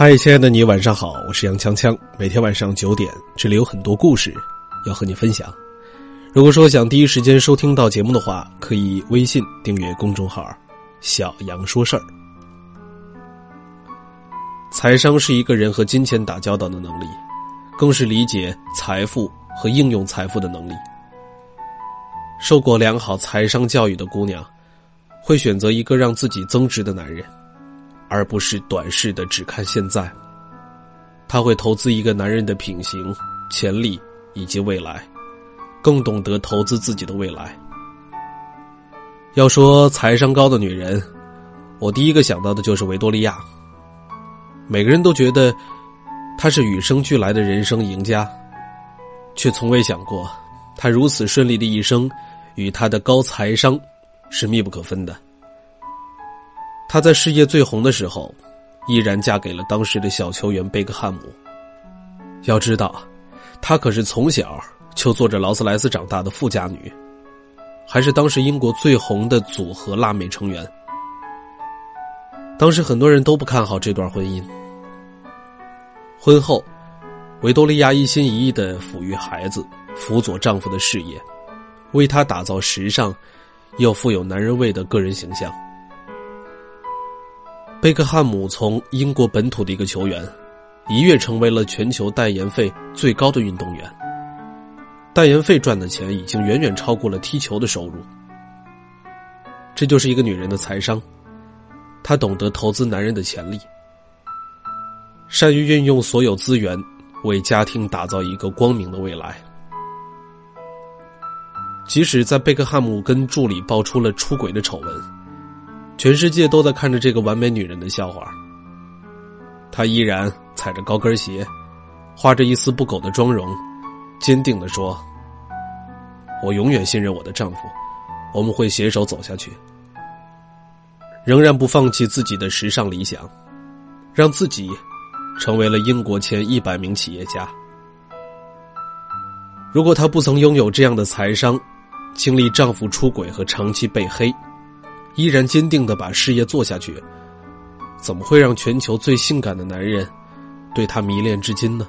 嗨，亲爱的你，晚上好，我是杨锵锵。每天晚上九点，这里有很多故事要和你分享。如果说想第一时间收听到节目的话，可以微信订阅公众号“小杨说事儿”。财商是一个人和金钱打交道的能力，更是理解财富和应用财富的能力。受过良好财商教育的姑娘，会选择一个让自己增值的男人。而不是短视的只看现在。他会投资一个男人的品行、潜力以及未来，更懂得投资自己的未来。要说财商高的女人，我第一个想到的就是维多利亚。每个人都觉得她是与生俱来的人生赢家，却从未想过，她如此顺利的一生与她的高财商是密不可分的。她在事业最红的时候，依然嫁给了当时的小球员贝克汉姆。要知道，她可是从小就坐着劳斯莱斯长大的富家女，还是当时英国最红的组合辣妹成员。当时很多人都不看好这段婚姻。婚后，维多利亚一心一意的抚育孩子，辅佐丈夫的事业，为他打造时尚又富有男人味的个人形象。贝克汉姆从英国本土的一个球员，一跃成为了全球代言费最高的运动员。代言费赚的钱已经远远超过了踢球的收入。这就是一个女人的财商，她懂得投资男人的潜力，善于运用所有资源，为家庭打造一个光明的未来。即使在贝克汉姆跟助理爆出了出轨的丑闻。全世界都在看着这个完美女人的笑话。她依然踩着高跟鞋，画着一丝不苟的妆容，坚定的说：“我永远信任我的丈夫，我们会携手走下去。”仍然不放弃自己的时尚理想，让自己成为了英国前一百名企业家。如果她不曾拥有这样的财商，经历丈夫出轨和长期被黑。依然坚定的把事业做下去，怎么会让全球最性感的男人对她迷恋至今呢？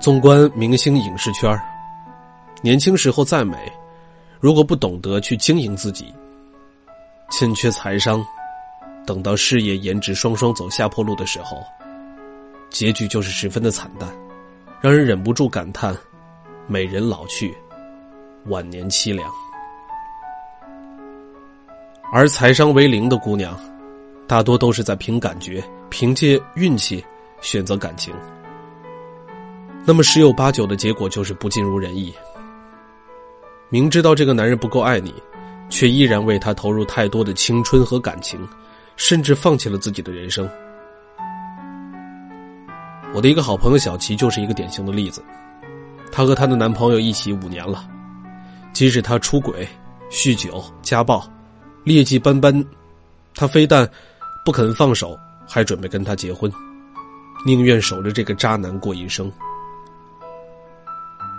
纵观明星影视圈年轻时候再美，如果不懂得去经营自己，欠缺财商，等到事业颜值双双走下坡路的时候，结局就是十分的惨淡，让人忍不住感叹：美人老去，晚年凄凉。而财商为零的姑娘，大多都是在凭感觉、凭借运气选择感情。那么十有八九的结果就是不尽如人意。明知道这个男人不够爱你，却依然为他投入太多的青春和感情，甚至放弃了自己的人生。我的一个好朋友小齐就是一个典型的例子。她和她的男朋友一起五年了，即使他出轨、酗酒、家暴。劣迹斑斑，他非但不肯放手，还准备跟他结婚，宁愿守着这个渣男过一生。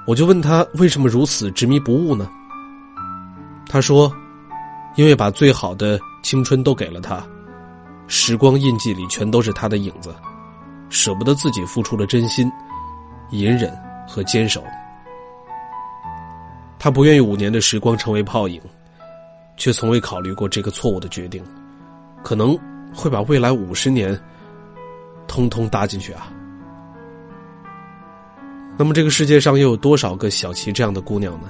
我就问他为什么如此执迷不悟呢？他说：“因为把最好的青春都给了他，时光印记里全都是他的影子，舍不得自己付出的真心、隐忍和坚守。他不愿意五年的时光成为泡影。”却从未考虑过这个错误的决定，可能会把未来五十年通通搭进去啊。那么这个世界上又有多少个小琪这样的姑娘呢？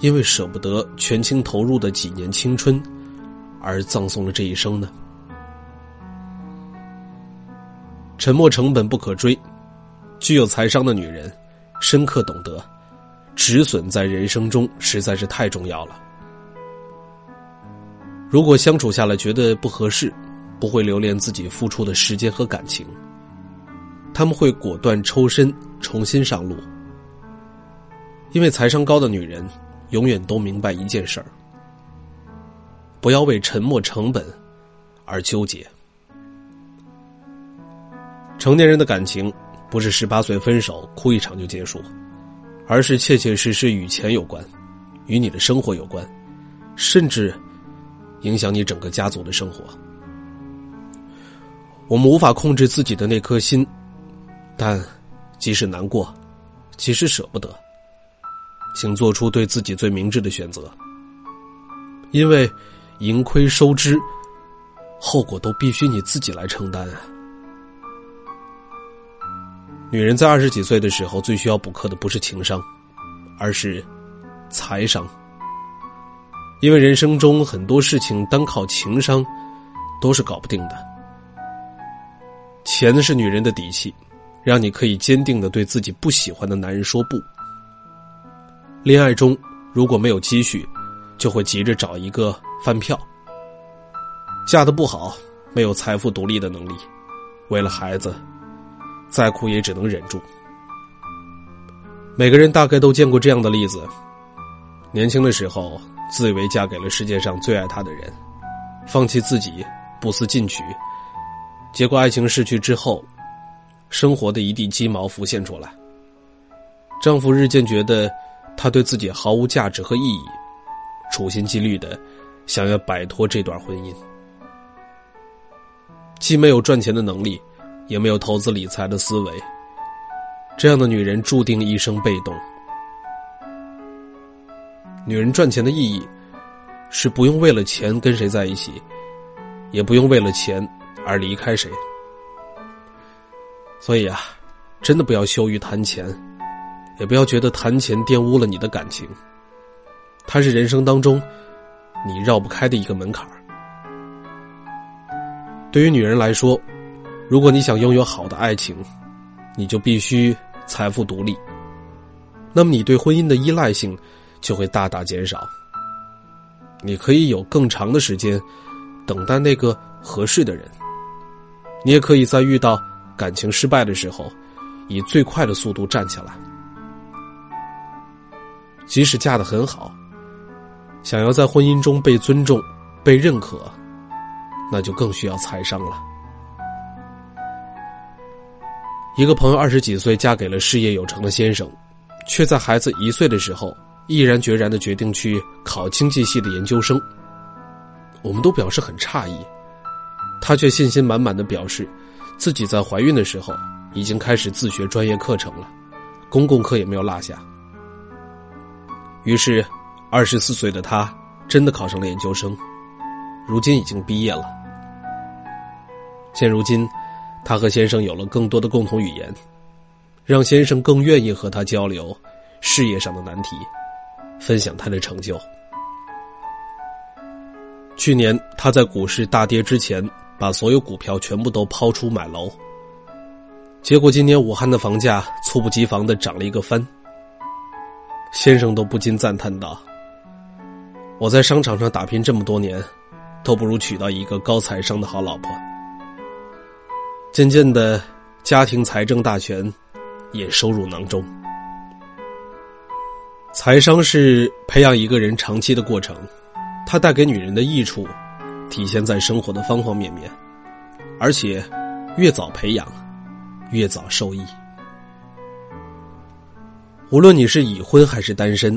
因为舍不得全情投入的几年青春，而葬送了这一生呢？沉没成本不可追，具有财商的女人，深刻懂得，止损在人生中实在是太重要了。如果相处下来觉得不合适，不会留恋自己付出的时间和感情，他们会果断抽身，重新上路。因为财商高的女人，永远都明白一件事儿：不要为沉没成本而纠结。成年人的感情，不是十八岁分手哭一场就结束，而是切切实实与钱有关，与你的生活有关，甚至。影响你整个家族的生活。我们无法控制自己的那颗心，但即使难过，即使舍不得，请做出对自己最明智的选择。因为盈亏收支，后果都必须你自己来承担啊！女人在二十几岁的时候，最需要补课的不是情商，而是财商。因为人生中很多事情单靠情商都是搞不定的。钱是女人的底气，让你可以坚定的对自己不喜欢的男人说不。恋爱中如果没有积蓄，就会急着找一个饭票。嫁的不好，没有财富独立的能力，为了孩子，再苦也只能忍住。每个人大概都见过这样的例子：年轻的时候，自以为嫁给了世界上最爱他的人，放弃自己，不思进取。结果，爱情逝去之后，生活的一地鸡毛浮现出来。丈夫日渐觉得她对自己毫无价值和意义，处心积虑的想要摆脱这段婚姻。既没有赚钱的能力，也没有投资理财的思维，这样的女人注定一生被动。女人赚钱的意义，是不用为了钱跟谁在一起，也不用为了钱。而离开谁？所以啊，真的不要羞于谈钱，也不要觉得谈钱玷污了你的感情。它是人生当中你绕不开的一个门槛对于女人来说，如果你想拥有好的爱情，你就必须财富独立。那么你对婚姻的依赖性就会大大减少。你可以有更长的时间等待那个合适的人。你也可以在遇到感情失败的时候，以最快的速度站起来。即使嫁得很好，想要在婚姻中被尊重、被认可，那就更需要财商了。一个朋友二十几岁嫁给了事业有成的先生，却在孩子一岁的时候毅然决然的决定去考经济系的研究生。我们都表示很诧异。她却信心满满的表示，自己在怀孕的时候已经开始自学专业课程了，公共课也没有落下。于是，二十四岁的他真的考上了研究生，如今已经毕业了。现如今，他和先生有了更多的共同语言，让先生更愿意和他交流事业上的难题，分享他的成就。去年，他在股市大跌之前。把所有股票全部都抛出买楼，结果今年武汉的房价猝不及防的涨了一个翻。先生都不禁赞叹道：“我在商场上打拼这么多年，都不如娶到一个高财商的好老婆。”渐渐的，家庭财政大权也收入囊中。财商是培养一个人长期的过程，它带给女人的益处。体现在生活的方方面面，而且越早培养，越早受益。无论你是已婚还是单身，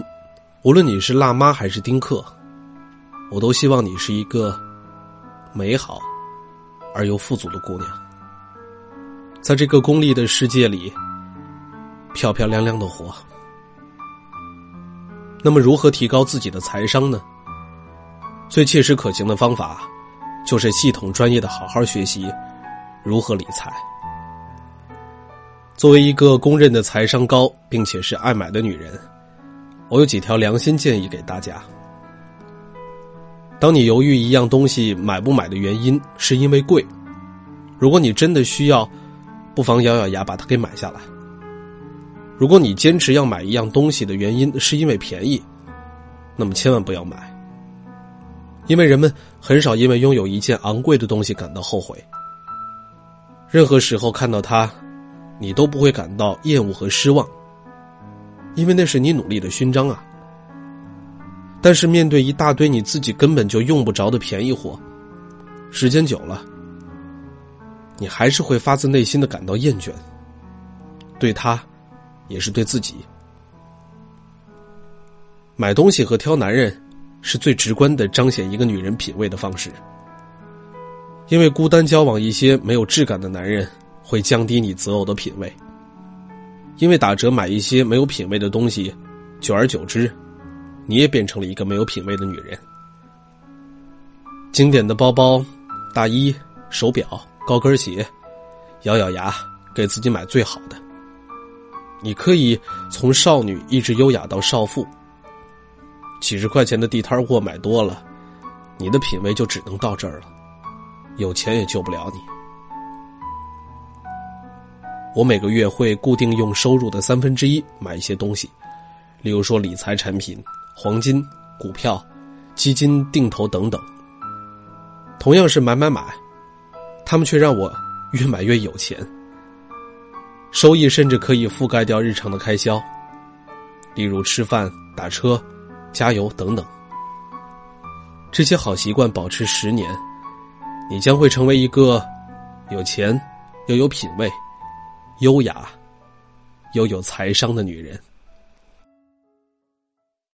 无论你是辣妈还是丁克，我都希望你是一个美好而又富足的姑娘，在这个功利的世界里漂漂亮亮的活。那么，如何提高自己的财商呢？最切实可行的方法，就是系统专业的好好学习如何理财。作为一个公认的财商高并且是爱买的女人，我有几条良心建议给大家。当你犹豫一样东西买不买的原因是因为贵，如果你真的需要，不妨咬咬牙把它给买下来。如果你坚持要买一样东西的原因是因为便宜，那么千万不要买。因为人们很少因为拥有一件昂贵的东西感到后悔。任何时候看到它，你都不会感到厌恶和失望，因为那是你努力的勋章啊。但是面对一大堆你自己根本就用不着的便宜货，时间久了，你还是会发自内心的感到厌倦。对他，也是对自己。买东西和挑男人。是最直观的彰显一个女人品味的方式。因为孤单交往一些没有质感的男人，会降低你择偶的品味。因为打折买一些没有品味的东西，久而久之，你也变成了一个没有品味的女人。经典的包包、大衣、手表、高跟鞋，咬咬牙给自己买最好的。你可以从少女一直优雅到少妇。几十块钱的地摊货买多了，你的品味就只能到这儿了。有钱也救不了你。我每个月会固定用收入的三分之一买一些东西，例如说理财产品、黄金、股票、基金定投等等。同样是买买买，他们却让我越买越有钱。收益甚至可以覆盖掉日常的开销，例如吃饭、打车、加油等等。这些好习惯保持十年。你将会成为一个有钱又有品味、优雅又有财商的女人。